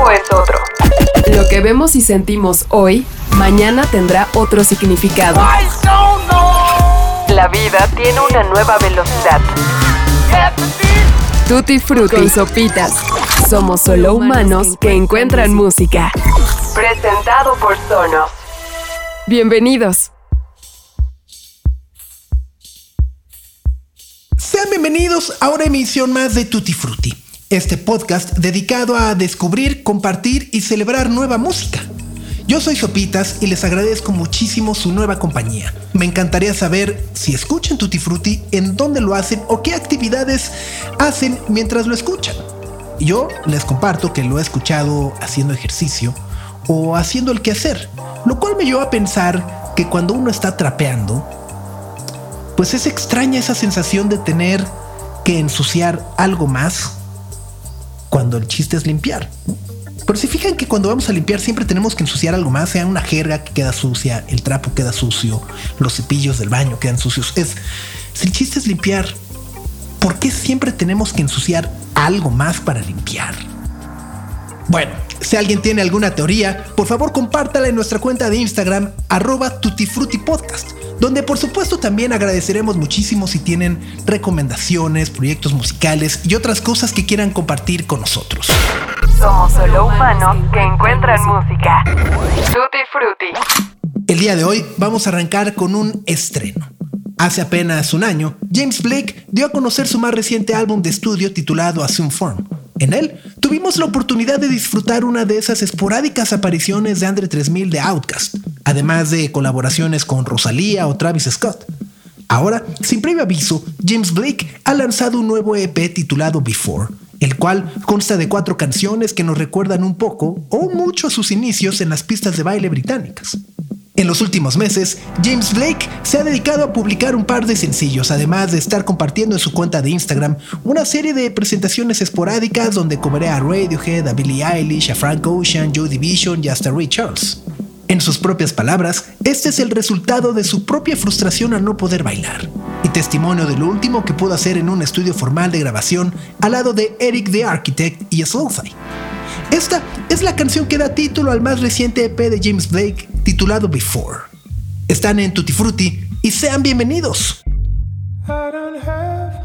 tiempo es otro. Lo que vemos y sentimos hoy, mañana tendrá otro significado. La vida tiene una nueva velocidad. Tutti Frutti Sopitas. Somos solo humanos que encuentran música. Presentado por Sonos. Bienvenidos. Sean bienvenidos a una emisión más de Tutti Frutti, este podcast dedicado a descubrir, compartir y celebrar nueva música. Yo soy Sopitas y les agradezco muchísimo su nueva compañía. Me encantaría saber si escuchan Tutti Frutti, en dónde lo hacen o qué actividades hacen mientras lo escuchan. Yo les comparto que lo he escuchado haciendo ejercicio o haciendo el quehacer, lo cual me llevó a pensar que cuando uno está trapeando, pues es extraña esa sensación de tener que ensuciar algo más cuando el chiste es limpiar. Pero si fijan que cuando vamos a limpiar siempre tenemos que ensuciar algo más, sea una jerga que queda sucia, el trapo queda sucio, los cepillos del baño quedan sucios. Es, si el chiste es limpiar, ¿por qué siempre tenemos que ensuciar algo más para limpiar? Bueno, si alguien tiene alguna teoría, por favor compártala en nuestra cuenta de Instagram, arroba tutifrutipodcast, donde por supuesto también agradeceremos muchísimo si tienen recomendaciones, proyectos musicales y otras cosas que quieran compartir con nosotros. Somos solo humanos que encuentran música. Tutti Frutti. El día de hoy vamos a arrancar con un estreno. Hace apenas un año, James Blake dio a conocer su más reciente álbum de estudio titulado Assume Form. En él, tuvimos la oportunidad de disfrutar una de esas esporádicas apariciones de Andre 3000 de Outkast, además de colaboraciones con Rosalía o Travis Scott. Ahora, sin previo aviso, James Blake ha lanzado un nuevo EP titulado Before, el cual consta de cuatro canciones que nos recuerdan un poco o mucho a sus inicios en las pistas de baile británicas. En los últimos meses, James Blake se ha dedicado a publicar un par de sencillos, además de estar compartiendo en su cuenta de Instagram una serie de presentaciones esporádicas donde cobré a Radiohead, a Billie Eilish, a Frank Ocean, Joy Division y hasta Ray Charles. En sus propias palabras, este es el resultado de su propia frustración al no poder bailar, y testimonio de lo último que pudo hacer en un estudio formal de grabación al lado de Eric the Architect y Slowthai. Esta es la canción que da título al más reciente EP de James Blake titulado Before. Están en Tutti Frutti y sean bienvenidos. I don't have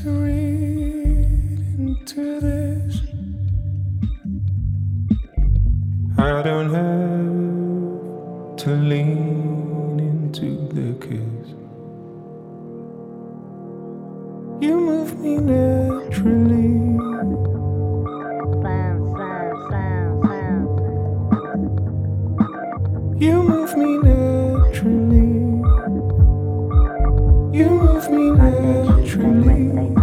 to lean into the. You move me naturally. You move me naturally. You move me naturally.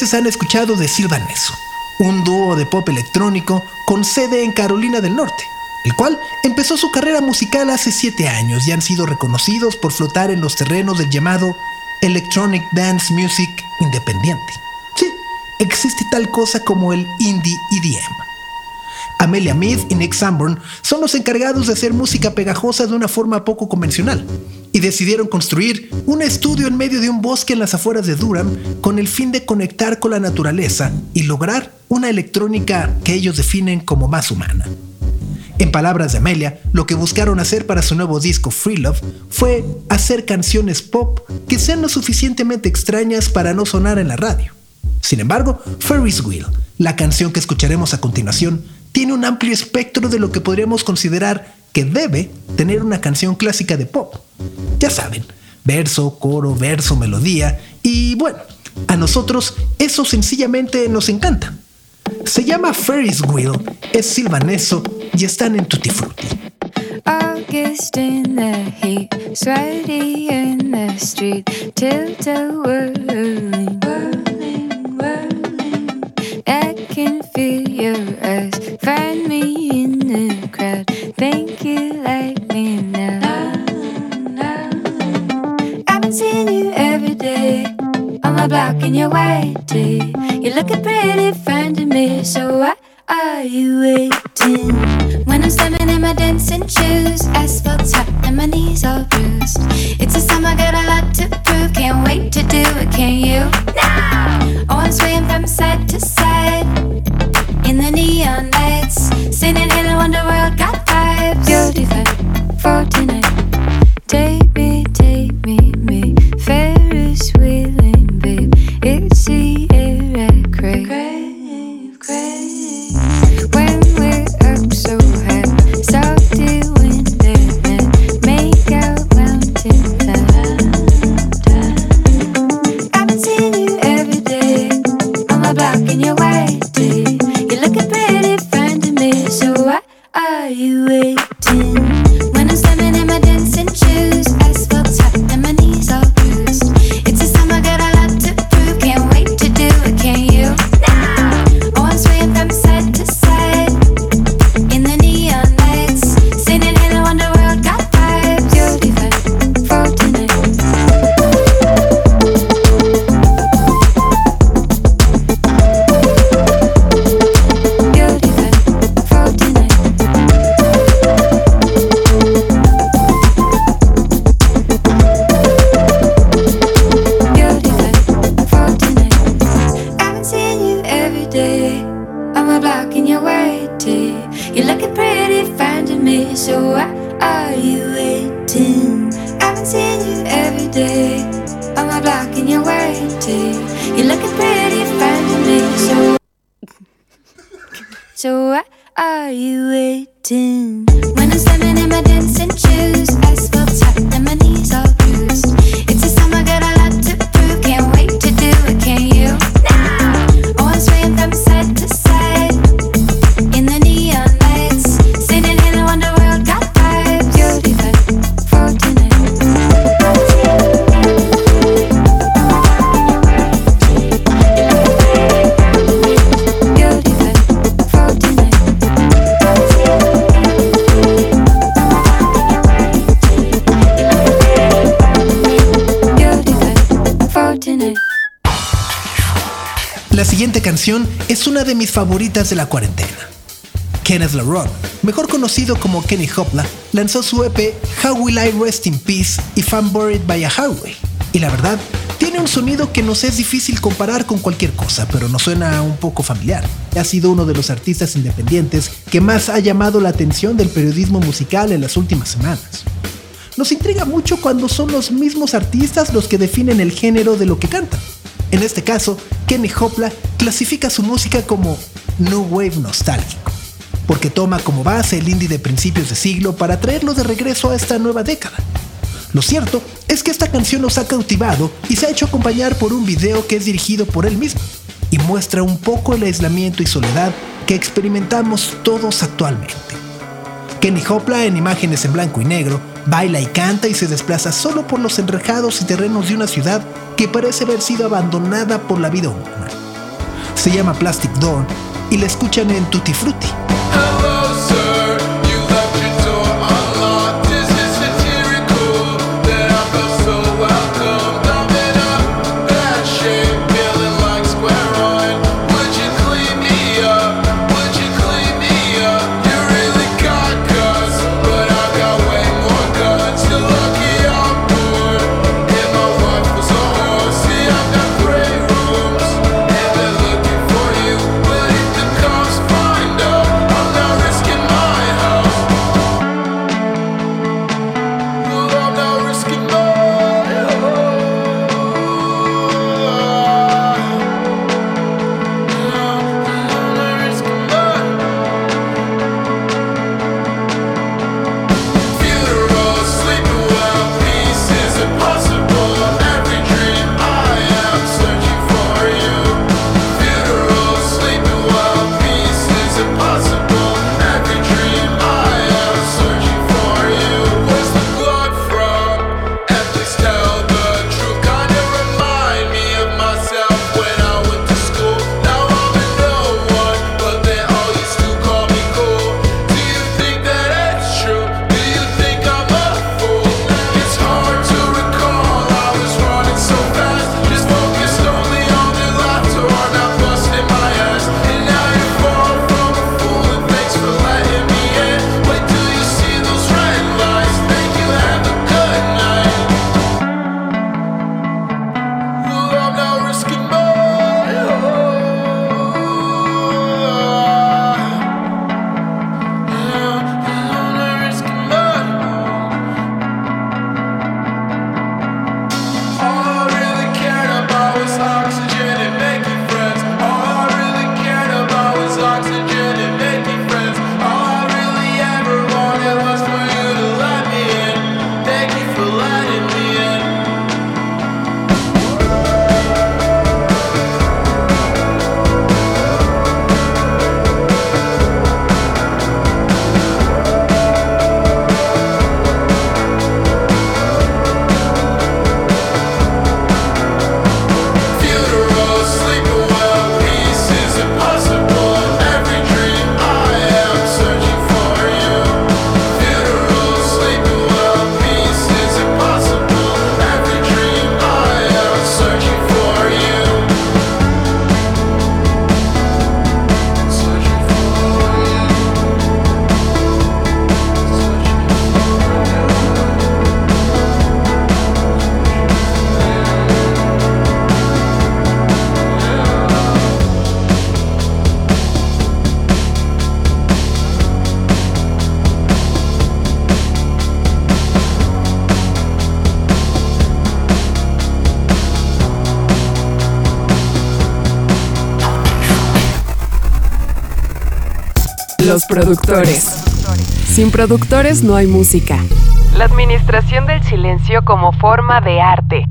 Meses han escuchado de Silvaneso, un dúo de pop electrónico con sede en Carolina del Norte, el cual empezó su carrera musical hace siete años y han sido reconocidos por flotar en los terrenos del llamado Electronic Dance Music Independiente. Sí, existe tal cosa como el indie EDM. Amelia Mead y Nick Sanborn son los encargados de hacer música pegajosa de una forma poco convencional y decidieron construir un estudio en medio de un bosque en las afueras de Durham con el fin de conectar con la naturaleza y lograr una electrónica que ellos definen como más humana. En palabras de Amelia, lo que buscaron hacer para su nuevo disco Free Love fue hacer canciones pop que sean lo suficientemente extrañas para no sonar en la radio. Sin embargo, Ferris Wheel, la canción que escucharemos a continuación, tiene un amplio espectro de lo que podríamos considerar que debe tener una canción clásica de pop. Ya saben, verso, coro, verso, melodía y bueno, a nosotros eso sencillamente nos encanta. Se llama Ferris Wheel, es silvaneso y están en Tutti Frutti. August in the heat, sweaty in the street, tilted whirling, whirling, whirling. I can feel your eyes, find me seeing you every day on my block in your white tee. You're looking pretty fine to me, so why are you waiting? When I'm slamming in my dancing shoes, asphalt's hot and my knees all bruised. It's a summer, I got a lot to prove. Can't wait to do it, can you? Now! Oh, I'm swaying from side to side in the neon lights, singing "Hello, Wonder World." Got vibes. Beautified for tonight. waiting. La siguiente canción es una de mis favoritas de la cuarentena. Kenneth LaRon, mejor conocido como Kenny Hopla, lanzó su EP How Will I Rest in Peace y Fan Buried by a Highway. Y la verdad, tiene un sonido que nos es difícil comparar con cualquier cosa, pero nos suena un poco familiar. Ha sido uno de los artistas independientes que más ha llamado la atención del periodismo musical en las últimas semanas. Nos intriga mucho cuando son los mismos artistas los que definen el género de lo que cantan. En este caso, Kenny Hopla clasifica su música como New Wave nostálgico, porque toma como base el indie de principios de siglo para traerlo de regreso a esta nueva década. Lo cierto es que esta canción nos ha cautivado y se ha hecho acompañar por un video que es dirigido por él mismo y muestra un poco el aislamiento y soledad que experimentamos todos actualmente. Kenny Hopla, en imágenes en blanco y negro, baila y canta y se desplaza solo por los enrejados y terrenos de una ciudad que parece haber sido abandonada por la vida humana. Se llama Plastic Dawn y la escuchan en Tutti Frutti. Productores. Sin productores no hay música. La administración del silencio como forma de arte.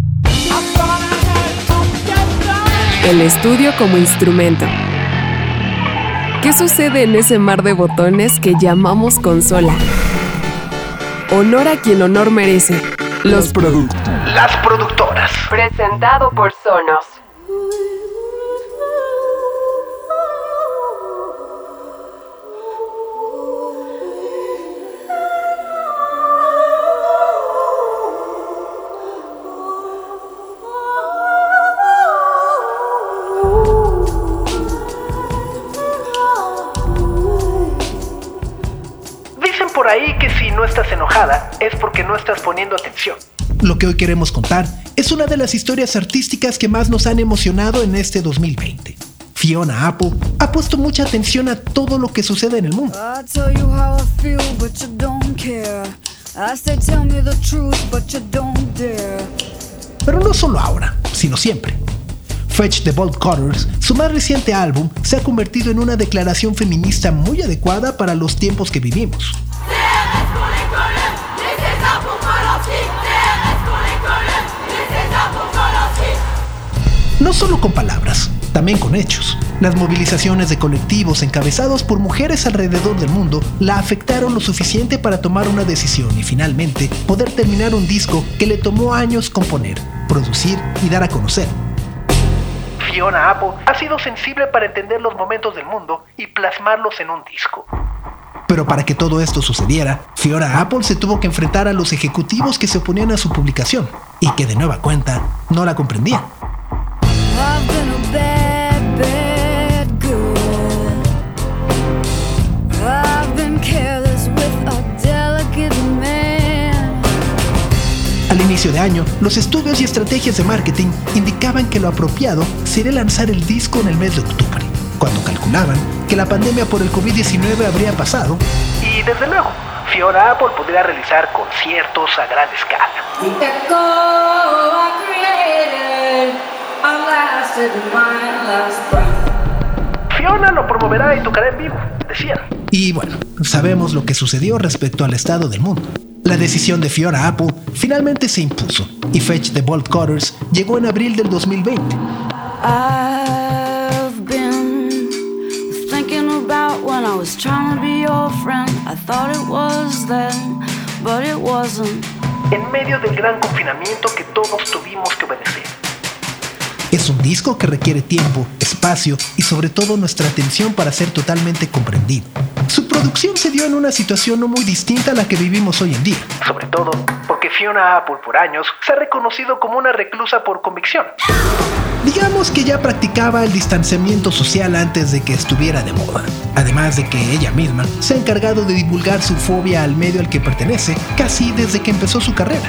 El estudio como instrumento. ¿Qué sucede en ese mar de botones que llamamos consola? Honor a quien honor merece. Los productores. Las productoras. Presentado por Sonos. No estás poniendo atención. Lo que hoy queremos contar es una de las historias artísticas que más nos han emocionado en este 2020. Fiona Apple ha puesto mucha atención a todo lo que sucede en el mundo. Pero no solo ahora, sino siempre. Fetch the Bolt Cutters, su más reciente álbum, se ha convertido en una declaración feminista muy adecuada para los tiempos que vivimos. No solo con palabras, también con hechos. Las movilizaciones de colectivos encabezados por mujeres alrededor del mundo la afectaron lo suficiente para tomar una decisión y finalmente poder terminar un disco que le tomó años componer, producir y dar a conocer. Fiona Apple ha sido sensible para entender los momentos del mundo y plasmarlos en un disco. Pero para que todo esto sucediera, Fiona Apple se tuvo que enfrentar a los ejecutivos que se oponían a su publicación y que de nueva cuenta no la comprendían. Inicio de año, los estudios y estrategias de marketing indicaban que lo apropiado sería lanzar el disco en el mes de octubre, cuando calculaban que la pandemia por el COVID-19 habría pasado y desde luego, Fiona Apple podría realizar conciertos a gran escala. Fiona lo promoverá y tocará en vivo, decían. Y bueno, sabemos lo que sucedió respecto al estado del mundo. La decisión de Fiona Apple finalmente se impuso y Fetch the Bolt Cutters llegó en abril del 2020. I've been thinking about when I was trying to be your friend. I thought it was then, but it wasn't. en medio del gran confinamiento que todos tuvimos que obedecer. Es un disco que requiere tiempo, espacio y sobre todo nuestra atención para ser totalmente comprendido. Su producción se dio en una situación no muy distinta a la que vivimos hoy en día. Sobre todo porque Fiona Apple por años se ha reconocido como una reclusa por convicción. Digamos que ya practicaba el distanciamiento social antes de que estuviera de moda. Además de que ella misma se ha encargado de divulgar su fobia al medio al que pertenece casi desde que empezó su carrera.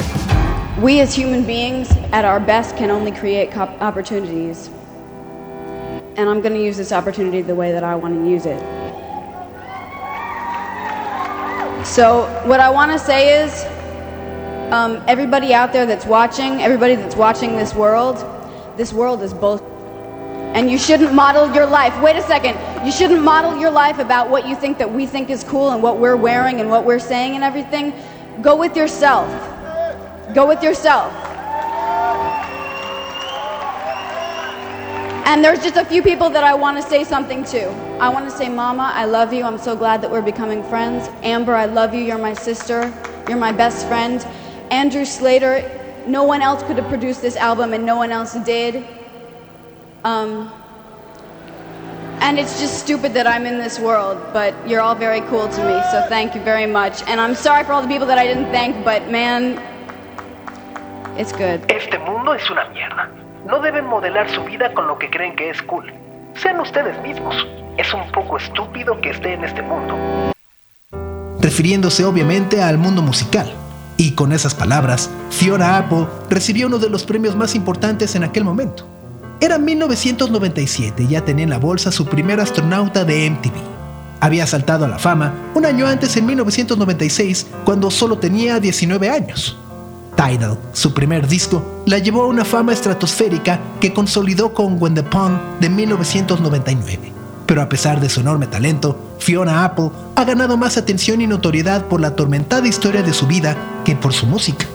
We as human beings, at our best, can only create opportunities. And I'm going to use this opportunity the way that I want to use it. So, what I want to say is um, everybody out there that's watching, everybody that's watching this world, this world is bull. And you shouldn't model your life. Wait a second. You shouldn't model your life about what you think that we think is cool and what we're wearing and what we're saying and everything. Go with yourself. Go with yourself. And there's just a few people that I want to say something to. I want to say, Mama, I love you. I'm so glad that we're becoming friends. Amber, I love you. You're my sister. You're my best friend. Andrew Slater, no one else could have produced this album and no one else did. Um, and it's just stupid that I'm in this world, but you're all very cool to me, so thank you very much. And I'm sorry for all the people that I didn't thank, but man, it's good. Este mundo es una mierda. No deben modelar su vida con lo que creen que es cool. Sean ustedes mismos. Es un poco estúpido que esté en este mundo. Refiriéndose obviamente al mundo musical. Y con esas palabras, Fiona Apple recibió uno de los premios más importantes en aquel momento. Era 1997 y ya tenía en la bolsa su primer astronauta de MTV. Había saltado a la fama un año antes en 1996 cuando solo tenía 19 años. Tidal, su primer disco, la llevó a una fama estratosférica que consolidó con When the Pond de 1999. Pero a pesar de su enorme talento, Fiona Apple ha ganado más atención y notoriedad por la atormentada historia de su vida que por su música.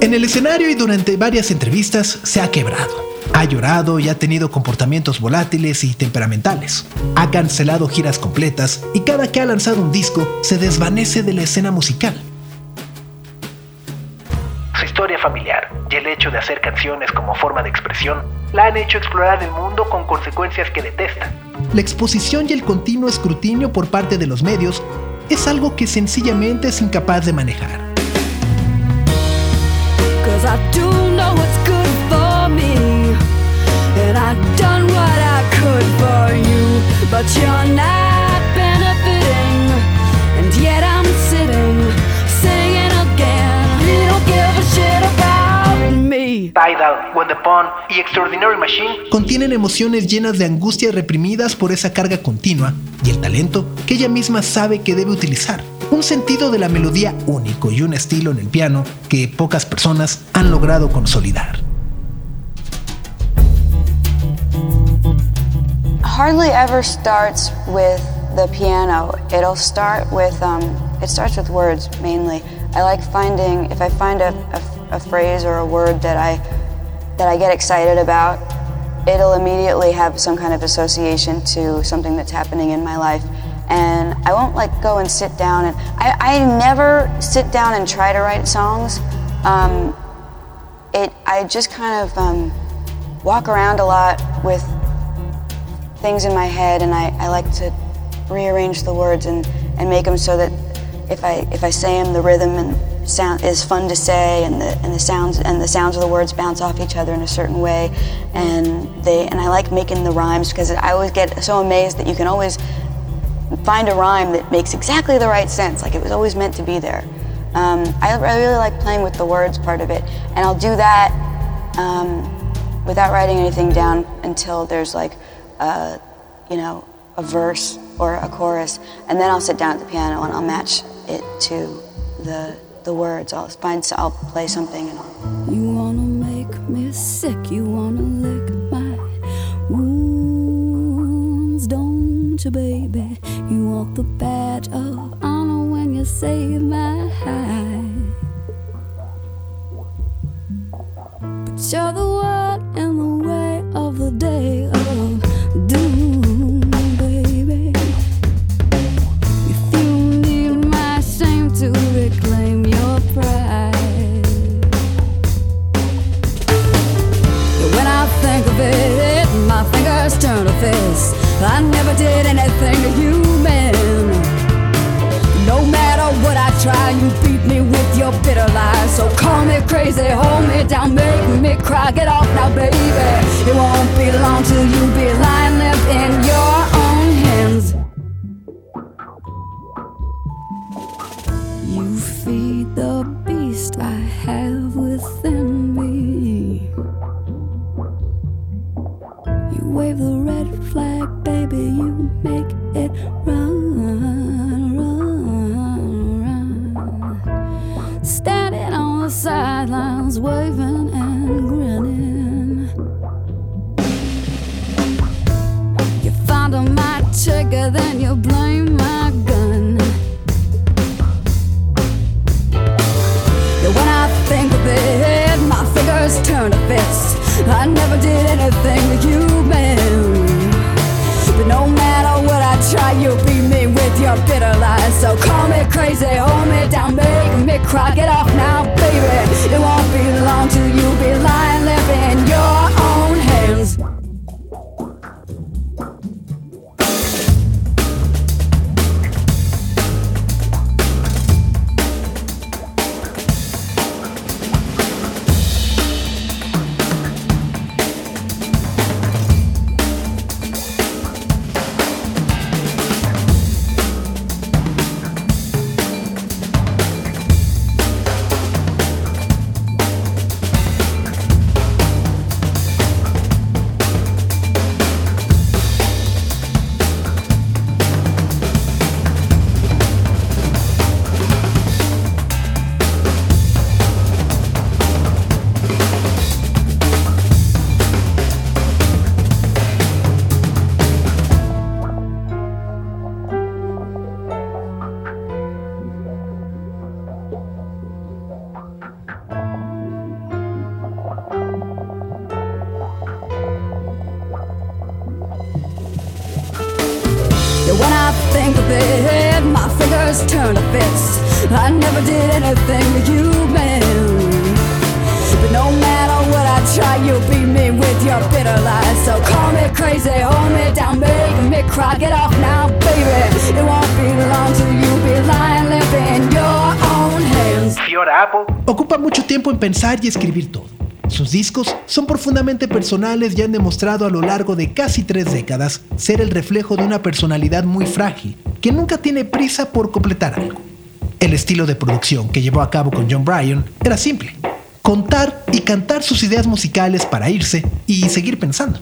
En el escenario y durante varias entrevistas se ha quebrado. Ha llorado y ha tenido comportamientos volátiles y temperamentales. Ha cancelado giras completas y cada que ha lanzado un disco se desvanece de la escena musical. Historia familiar y el hecho de hacer canciones como forma de expresión la han hecho explorar el mundo con consecuencias que detesta. La exposición y el continuo escrutinio por parte de los medios es algo que sencillamente es incapaz de manejar. Cause I do know what's good for me. And I've done what I could for you. But you're not Tidal, When the Pawn y Extraordinary Machine contienen emociones llenas de angustia reprimidas por esa carga continua y el talento que ella misma sabe que debe utilizar. Un sentido de la melodía único y un estilo en el piano que pocas personas han logrado consolidar. hardly ever starts with the piano. It'll start with um, it starts with words mainly. I like finding if I find a, a, a phrase or a word that I that I get excited about, it'll immediately have some kind of association to something that's happening in my life. And I won't like go and sit down and I, I never sit down and try to write songs. Um, it I just kind of um, walk around a lot with things in my head and I, I like to rearrange the words and, and make them so that if I if I say them the rhythm and sound is fun to say and the and the sounds and the sounds of the words bounce off each other in a certain way and they and I like making the rhymes because I always get so amazed that you can always find a rhyme that makes exactly the right sense like it was always meant to be there. Um, I, I really like playing with the words part of it and I'll do that um, without writing anything down until there's like a, you know, a verse or a chorus, and then I'll sit down at the piano and I'll match it to the the words. I'll find, I'll play something, and I'll. You wanna make me sick, you wanna lick my wounds, don't you, baby? You want the badge of honor when you save my hide. But you're the one in the way of the fists. I never did anything to you, man. No matter what I try, you beat me with your bitter lies. So call me crazy, hold me down, make me cry. Get off now, baby. It won't be long till you be lying left in your own hands. You feed the beast I have you make it run, run, run. Standing on the sidelines, waving and grinning. You fonder my then you bitter lies. So call me crazy, hold me down, make me cry. Get off now, baby. It won't be long till you be lying, living your fingers turn to fists. I never did anything to you, man. But no matter what I try, you beat me with your bitter lies. So call me crazy, hold me down, make me cry. Get off now, baby. It won't be long till you be lying, living in your own hands. Fiona Apple ocupa mucho tiempo en pensar y escribir todo. Sus discos son profundamente personales y han demostrado a lo largo de casi tres décadas ser el reflejo de una personalidad muy frágil, que nunca tiene prisa por completar algo. El estilo de producción que llevó a cabo con John Bryan era simple, contar y cantar sus ideas musicales para irse y seguir pensando.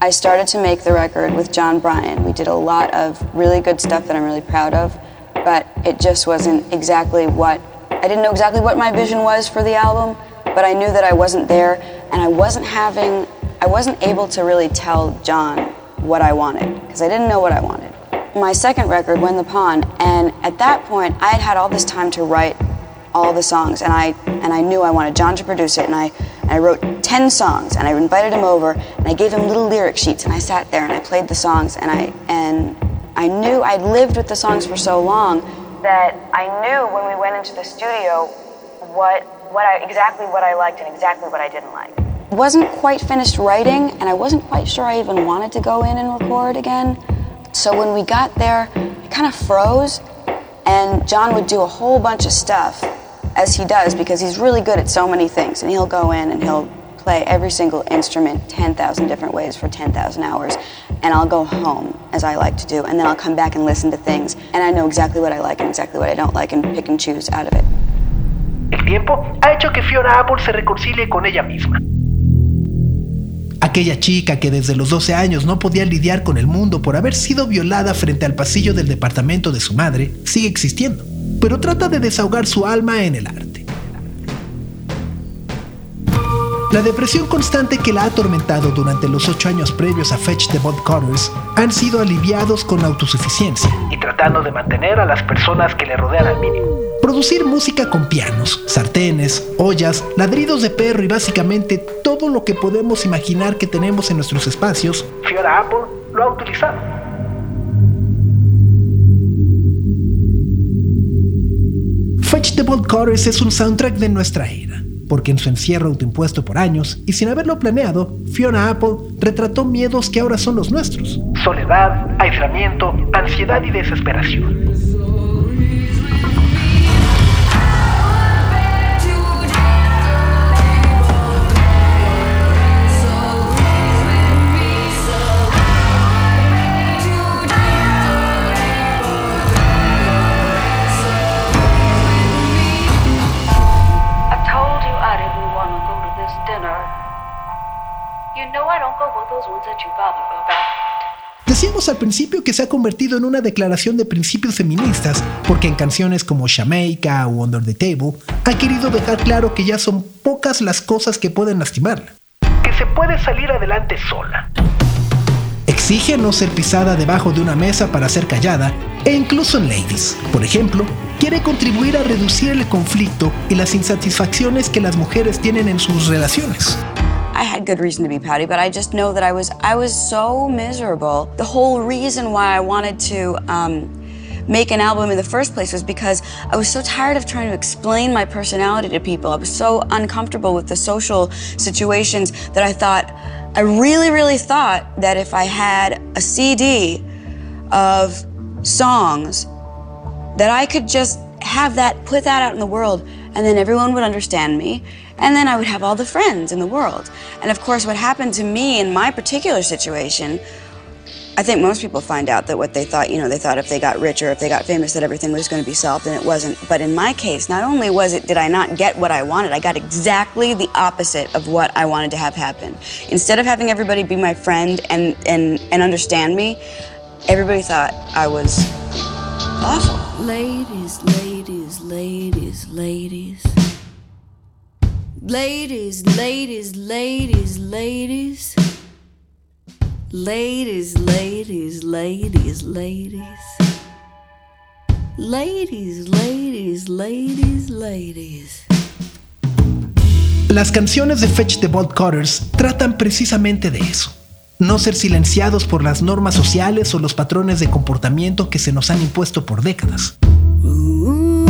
I started to make the record with John Bryan. We did a lot of really good stuff that I'm really proud of, but it just wasn't exactly what I didn't know exactly what my vision was for the album, but I knew that I wasn't there and I wasn't having I wasn't able to really tell John what I wanted because I didn't know what I wanted. My second record, When the Pawn, and at that point I had had all this time to write all the songs and I and I knew I wanted John to produce it and I and I wrote 10 songs and I invited him over and I gave him little lyric sheets and I sat there and I played the songs and I and I knew I'd lived with the songs for so long that I knew when we went into the studio what what I exactly what I liked and exactly what I didn't like. Wasn't quite finished writing and I wasn't quite sure I even wanted to go in and record again. So when we got there, it kind of froze and John would do a whole bunch of stuff as he does because he's really good at so many things and he'll go in and he'll play every single instrument 10,000 different ways for 10,000 hours and I'll go home as I like to do and then I'll come back and listen to things and I know exactly what I like and exactly what I don't like and pick and choose out of it. El tiempo ha hecho que Fiona Apple se reconcilie con ella misma. Aquella chica que desde los 12 años no podía lidiar con el mundo por haber sido violada frente al pasillo del departamento de su madre sigue existiendo, pero trata de desahogar su alma en el arte. La depresión constante que la ha atormentado durante los ocho años previos a Fetch the Bolt Cutters han sido aliviados con autosuficiencia y tratando de mantener a las personas que le rodean al mínimo. Producir música con pianos, sartenes, ollas, ladridos de perro y básicamente todo lo que podemos imaginar que tenemos en nuestros espacios, Fiona Apple lo ha utilizado. Fetch the Bolt es un soundtrack de nuestra era porque en su encierro autoimpuesto por años y sin haberlo planeado, Fiona Apple retrató miedos que ahora son los nuestros. Soledad, aislamiento, ansiedad y desesperación. Decíamos al principio que se ha convertido en una declaración de principios feministas porque en canciones como Jamaica o Under the Table ha querido dejar claro que ya son pocas las cosas que pueden lastimarla. Que se puede salir adelante sola. Exige no ser pisada debajo de una mesa para ser callada e incluso en Ladies, por ejemplo, quiere contribuir a reducir el conflicto y las insatisfacciones que las mujeres tienen en sus relaciones. I had good reason to be pouty, but I just know that I was I was so miserable. The whole reason why I wanted to um, make an album in the first place was because I was so tired of trying to explain my personality to people. I was so uncomfortable with the social situations that I thought I really, really thought that if I had a CD of songs that I could just have that, put that out in the world, and then everyone would understand me, and then I would have all the friends in the world. And of course, what happened to me in my particular situation, I think most people find out that what they thought, you know, they thought if they got rich or if they got famous that everything was going to be solved, and it wasn't. But in my case, not only was it did I not get what I wanted, I got exactly the opposite of what I wanted to have happen. Instead of having everybody be my friend and and and understand me, everybody thought I was awful. Ladies, ladies, ladies, ladies. Ladies, ladies, ladies, ladies. Ladies, ladies, ladies, ladies. Ladies, ladies, ladies, ladies. Las canciones de Fetch the Bolt Cutters tratan precisamente de eso. No ser silenciados por las normas sociales o los patrones de comportamiento que se nos han impuesto por décadas. Ooh,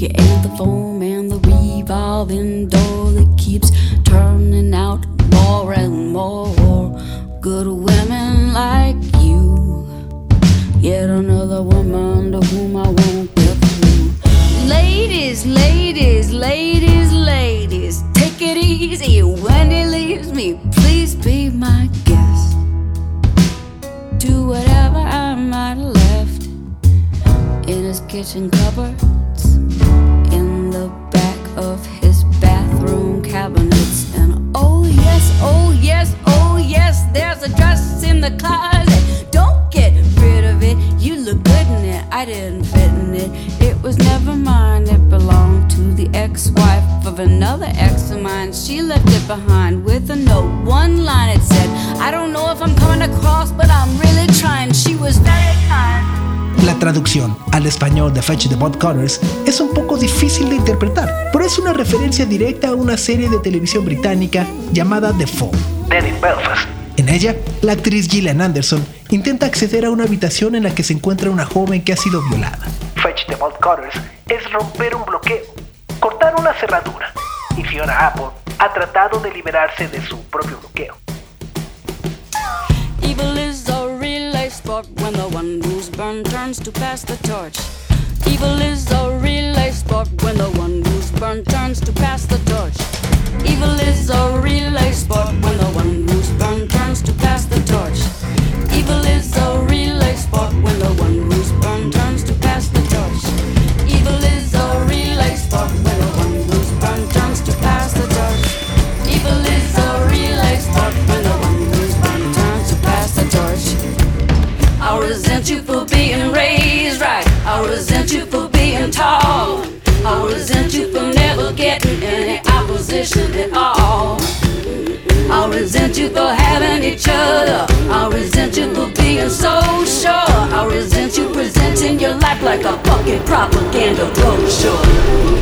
the and the foam and the revolving door that keeps turning out more and more good women like you. Yet another woman to whom I won't get through. Ladies, ladies, ladies, ladies, take it easy when he leaves me. Please be my guest. Do whatever I might have left in his kitchen cupboards, the back of his bathroom cabinets, and oh yes, oh yes, oh yes, there's a dress in the closet. Don't get rid of it. You look good in it. I didn't fit in it. It was never mine. It belonged to the ex-wife of another ex of mine. She left it behind with a note. One line it said, I don't know if I'm coming across, but I'm really trying. She was very kind. La traducción al español de Fetch the Bot Cutters es un poco difícil de interpretar, pero es una referencia directa a una serie de televisión británica llamada The Fall, Dead in Belfast. En ella, la actriz Gillian Anderson intenta acceder a una habitación en la que se encuentra una joven que ha sido violada. Fetch the Bot Cutters es romper un bloqueo, cortar una cerradura, y Fiona Apple ha tratado de liberarse de su propio bloqueo. Evil is a relay sport when the one who's burned turns to pass the torch. Evil is a relay sport when the one who's burned turns to pass the torch. Evil is a relay sport when the one who's burned turns to pass the torch. Evil is a relay sport when the one resent you for being tall. I resent you for never getting any opposition at all. I resent you for having each other. I resent you for being so sure. I resent you presenting your life like a fucking propaganda.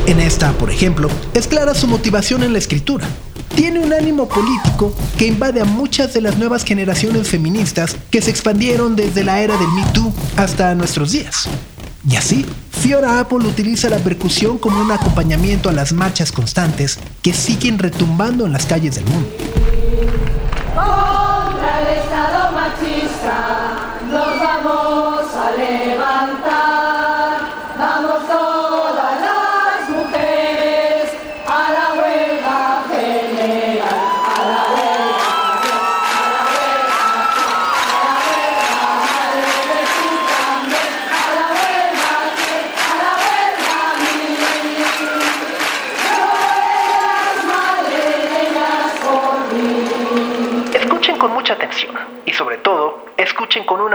En esta, por ejemplo, es clara su motivación en la escritura. Tiene un ánimo político que invade a muchas de las nuevas generaciones feministas que se expandieron desde la era del Me Too hasta nuestros días. Y así, Fiona Apple utiliza la percusión como un acompañamiento a las marchas constantes que siguen retumbando en las calles del mundo.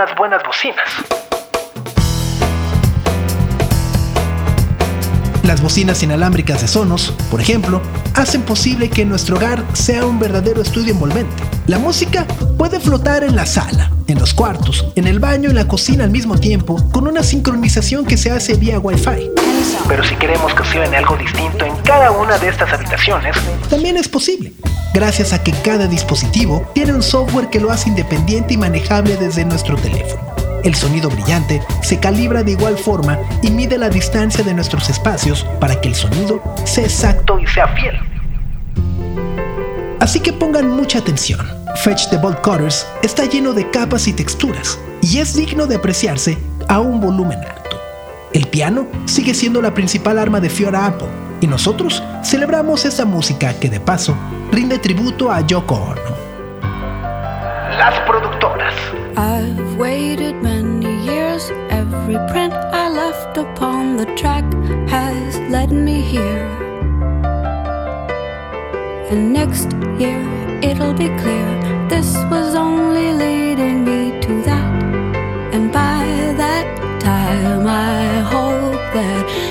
Unas buenas bocinas. Las bocinas inalámbricas de Sonos, por ejemplo, hacen posible que nuestro hogar sea un verdadero estudio envolvente. La música puede flotar en la sala, en los cuartos, en el baño y en la cocina al mismo tiempo, con una sincronización que se hace vía Wi-Fi. Pero si queremos que suene algo distinto en cada una de estas habitaciones, también es posible, gracias a que cada dispositivo tiene un software que lo hace independiente y manejable desde nuestro teléfono. El sonido brillante se calibra de igual forma y mide la distancia de nuestros espacios para que el sonido sea exacto y sea fiel. Así que pongan mucha atención. Fetch the Bolt Cutters está lleno de capas y texturas y es digno de apreciarse a un volumen alto. El piano sigue siendo la principal arma de Fiona Apple y nosotros celebramos esta música que de paso rinde tributo a Yoko Ono. Las productoras. I've waited many years. Every print I left upon the track has led me here. And next year it'll be clear this was only leading me to that. And by that time, I hope that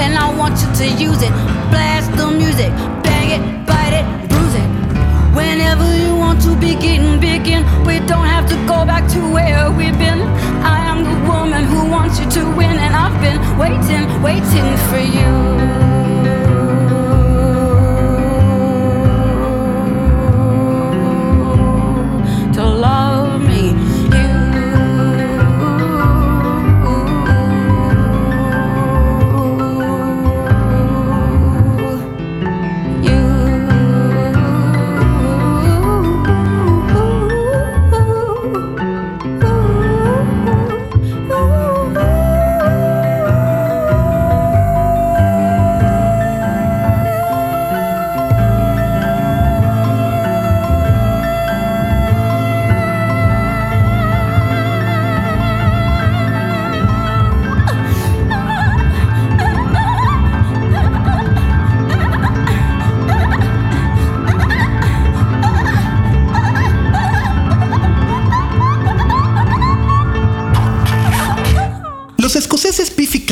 And I want you to use it. Blast the music, bang it, bite it, bruise it. Whenever you want to begin, begin. We don't have to go back to where we've been. I am the woman who wants you to win, and I've been waiting, waiting for you.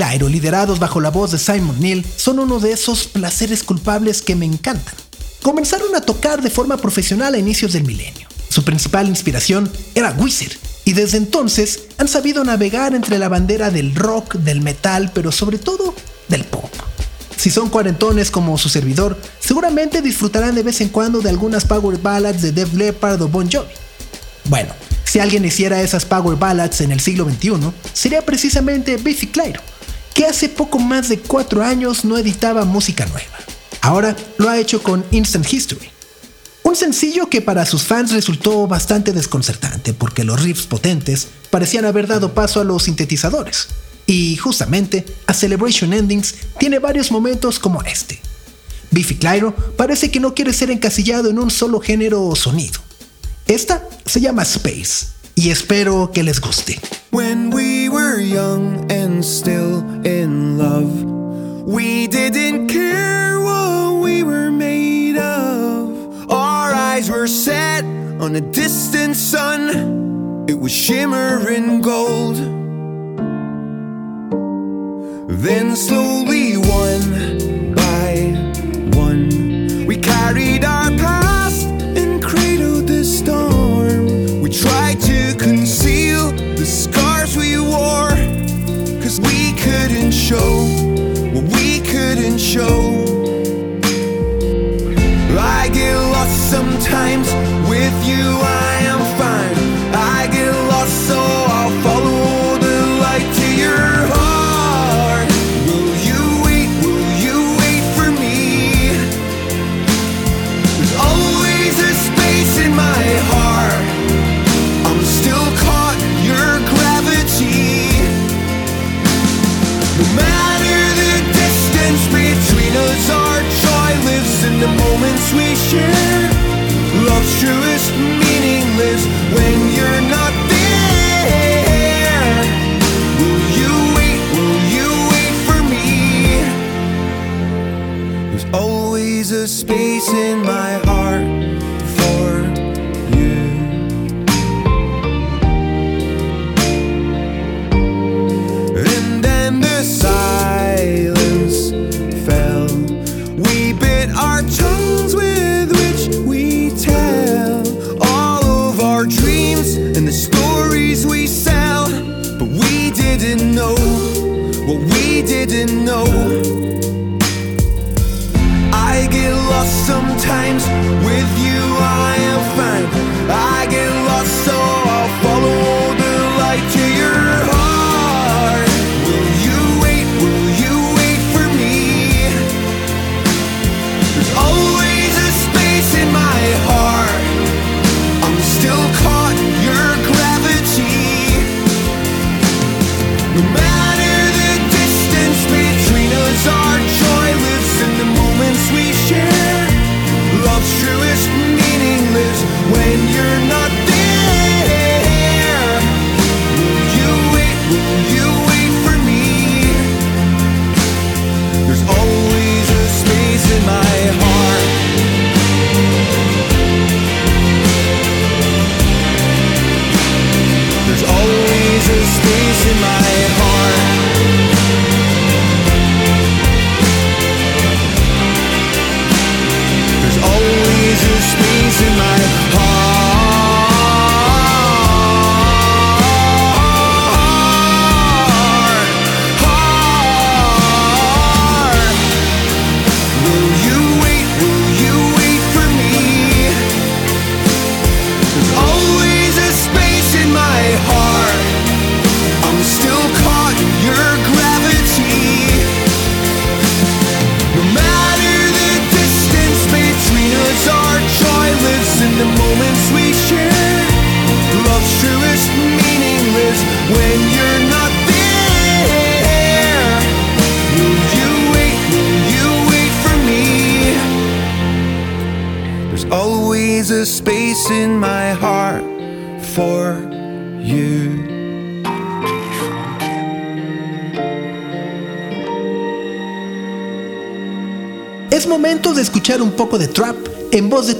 Clyro, liderados bajo la voz de Simon Neil, son uno de esos placeres culpables que me encantan. Comenzaron a tocar de forma profesional a inicios del milenio. Su principal inspiración era Wizard, y desde entonces han sabido navegar entre la bandera del rock, del metal, pero sobre todo del pop. Si son cuarentones como su servidor, seguramente disfrutarán de vez en cuando de algunas power ballads de Def Leppard o Bon Jovi. Bueno, si alguien hiciera esas power ballads en el siglo XXI, sería precisamente Biffy Clyro, que hace poco más de cuatro años no editaba música nueva. Ahora lo ha hecho con Instant History. Un sencillo que para sus fans resultó bastante desconcertante porque los riffs potentes parecían haber dado paso a los sintetizadores. Y justamente, A Celebration Endings tiene varios momentos como este. Biffy Clyro parece que no quiere ser encasillado en un solo género o sonido. Esta se llama Space y espero que les guste. When we were young and still in love, we didn't care what we were made of. Our eyes were set on a distant sun, it was shimmering gold. Then slowly, one by one, we carried our past I get lost sometimes with you, I am fine. I get lost, so I'll follow the light to your heart. Will you wait? Will you wait for me? There's always a space in my heart. I'm still caught in your gravity. No matter us, our joy lives in the moments we share. Love's truest meaningless when you're not there. Will you wait? Will you wait for me? There's always a space in my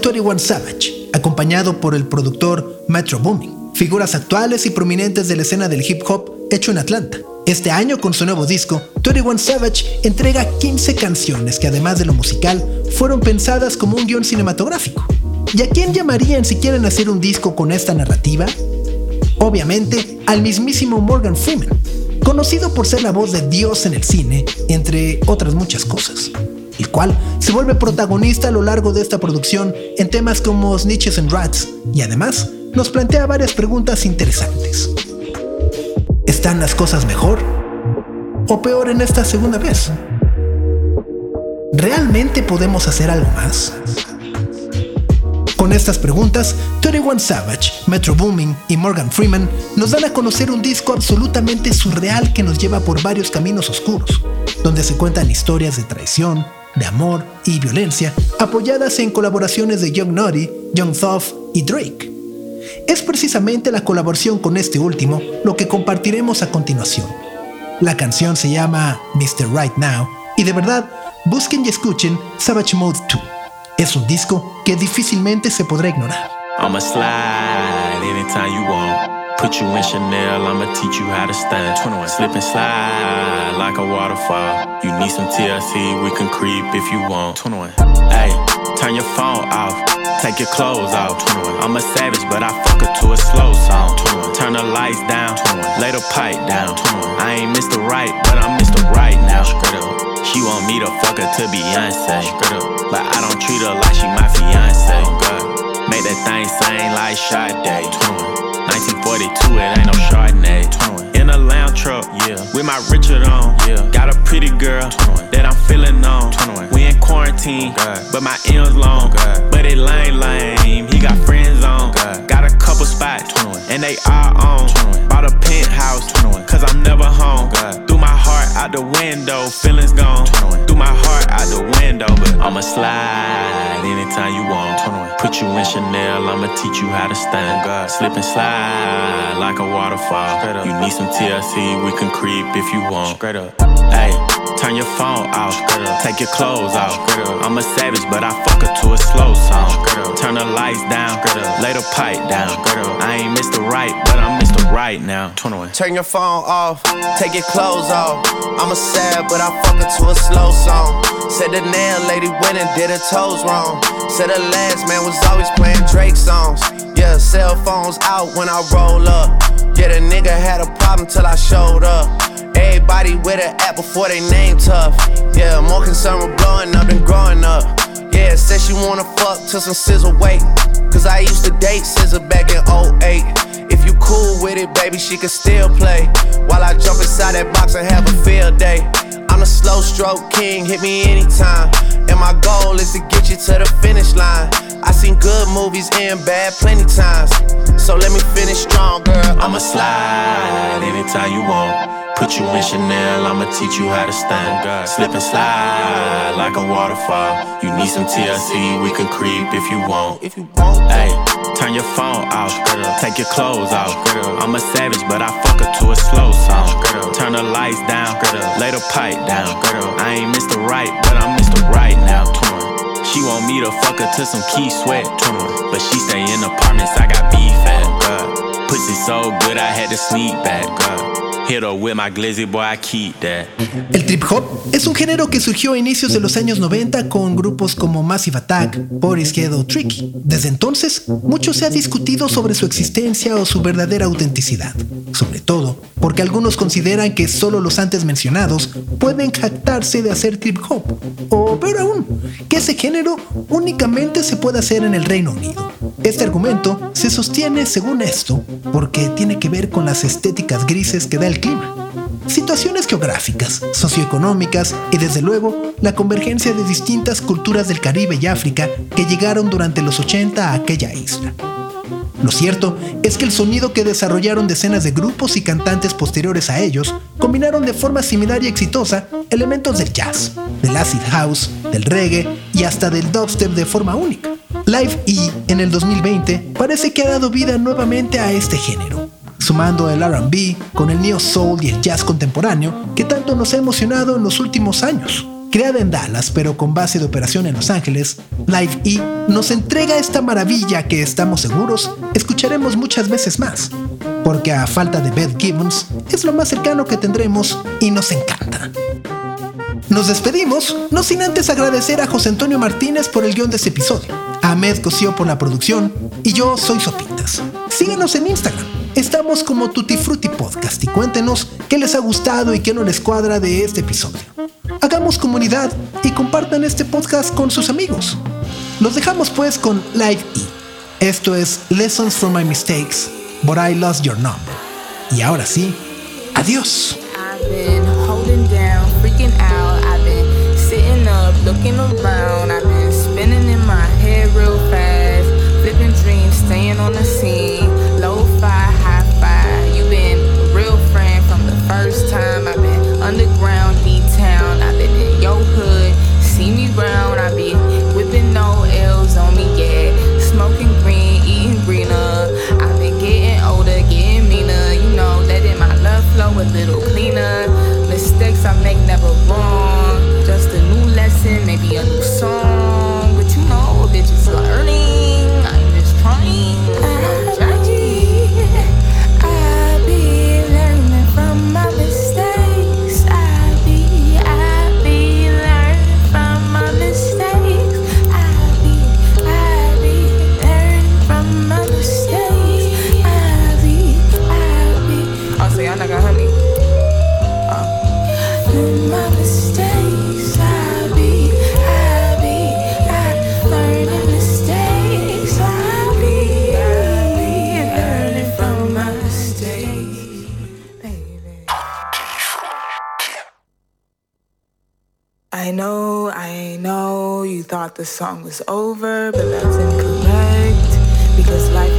21 Savage, acompañado por el productor Metro Booming, figuras actuales y prominentes de la escena del hip hop hecho en Atlanta. Este año, con su nuevo disco, 21 Savage entrega 15 canciones que además de lo musical, fueron pensadas como un guion cinematográfico. ¿Y a quién llamarían si quieren hacer un disco con esta narrativa? Obviamente, al mismísimo Morgan Freeman, conocido por ser la voz de Dios en el cine, entre otras muchas cosas el cual se vuelve protagonista a lo largo de esta producción en temas como Snitches and Rats y además nos plantea varias preguntas interesantes. ¿Están las cosas mejor o peor en esta segunda vez? ¿Realmente podemos hacer algo más? Con estas preguntas, 21 Savage, Metro Booming y Morgan Freeman nos dan a conocer un disco absolutamente surreal que nos lleva por varios caminos oscuros, donde se cuentan historias de traición, de amor y violencia, apoyadas en colaboraciones de Young Naughty, Young Thug y Drake. Es precisamente la colaboración con este último lo que compartiremos a continuación. La canción se llama Mr. Right Now y de verdad, busquen y escuchen Savage Mode 2. Es un disco que difícilmente se podrá ignorar. Put you in Chanel, I'ma teach you how to stand. 21. Slip and slide like a waterfall. You need some TLC, we can creep if you want. 21. Hey, turn your phone off, take your clothes off. 21. I'm a savage, but I fuck her to a slow song. 21. Turn the lights down, 21. lay the pipe down. 21. I ain't Mr. Right, but I'm Mr. Right now. Straight up. She want me to fuck her to Beyonce. Straight up. But I don't treat her like she my fiance. Make that thing sing like Sade. 21. 1942, it ain't no Chardonnay. 21. In a lounge truck, yeah. With my Richard on, yeah. Got a pretty girl 21. that I'm feeling on. 21. We in quarantine, oh, God. but my M's long. Oh, God. But it lame, lame. He got friends on. Oh, God. Got a couple spots, 21. and they are on. 21. Bought a penthouse, 21. cause I'm never home. Threw my heart out the window, feelings you in Chanel, I'ma teach you how to stand. God. Slip and slide like a waterfall. You need some TLC, we can creep if you want. Straight up. Hey, turn your phone off. Take your clothes off. I'm a savage, but I fuck her to a slow song. Turn the lights down. Lay the pipe down. I ain't Mr. Right, but I'm Mr. Right now. 21. Turn your phone off, take your clothes off. I'm a sad, but I fuck her to a slow song. Said the nail lady went and did her toes wrong. Said the last man was always playing Drake songs. Yeah, cell phones out when I roll up. Yeah, the nigga had a problem till I showed up. Everybody with an app before they name tough. Yeah, more concerned with blowing up than growing up. Yeah, said she wanna fuck till some sizzle wait. Cause I used to date Scissor back in 08. If you cool with it, baby, she can still play. While I jump inside that box and have a field day. I'm a slow stroke king, hit me anytime. And my goal is to get you to the finish line. I seen good movies and bad plenty times. So let me finish strong, girl. I'ma slide anytime you want. Put you in Chanel, I'ma teach you how to stand. Slip and slide like a waterfall. You need some TLC, we can creep if you want. If you want, hey, turn your phone off. Take your clothes off. I'm a savage, but I fuck her to a slow song. The lights down, lay the pipe down. I ain't Mr. Right, but I'm Mr. Right now. She want me to fuck her to some key sweat. But she stay in apartments, I got beef at. Pussy so good, I had to sneak back. El trip hop es un género que surgió a inicios de los años 90 con grupos como Massive Attack, Boris Head o Tricky. Desde entonces, mucho se ha discutido sobre su existencia o su verdadera autenticidad. Sobre todo, porque algunos consideran que solo los antes mencionados pueden jactarse de hacer trip hop. O peor aún, que ese género únicamente se puede hacer en el Reino Unido. Este argumento se sostiene según esto porque tiene que ver con las estéticas grises que da el clima, situaciones geográficas, socioeconómicas y desde luego la convergencia de distintas culturas del Caribe y África que llegaron durante los 80 a aquella isla. Lo cierto es que el sonido que desarrollaron decenas de grupos y cantantes posteriores a ellos combinaron de forma similar y exitosa elementos del jazz, del acid house, del reggae y hasta del dubstep de forma única. Live E en el 2020 parece que ha dado vida nuevamente a este género, sumando el RB con el neo soul y el jazz contemporáneo que tanto nos ha emocionado en los últimos años. Creada en Dallas pero con base de operación en Los Ángeles, Live E nos entrega esta maravilla que estamos seguros escucharemos muchas veces más, porque a falta de Beth Gibbons es lo más cercano que tendremos y nos encanta. Nos despedimos, no sin antes agradecer a José Antonio Martínez por el guion de este episodio, a Ahmed Cosío por la producción y yo soy Sopitas. Síguenos en Instagram, estamos como Tutti Frutti Podcast y cuéntenos qué les ha gustado y qué no les cuadra de este episodio. Hagamos comunidad y compartan este podcast con sus amigos. Los dejamos pues con Live E. Esto es Lessons from My Mistakes, but I Lost Your Number. Y ahora sí, adiós. I know, I know you thought the song was over, but that's incorrect because life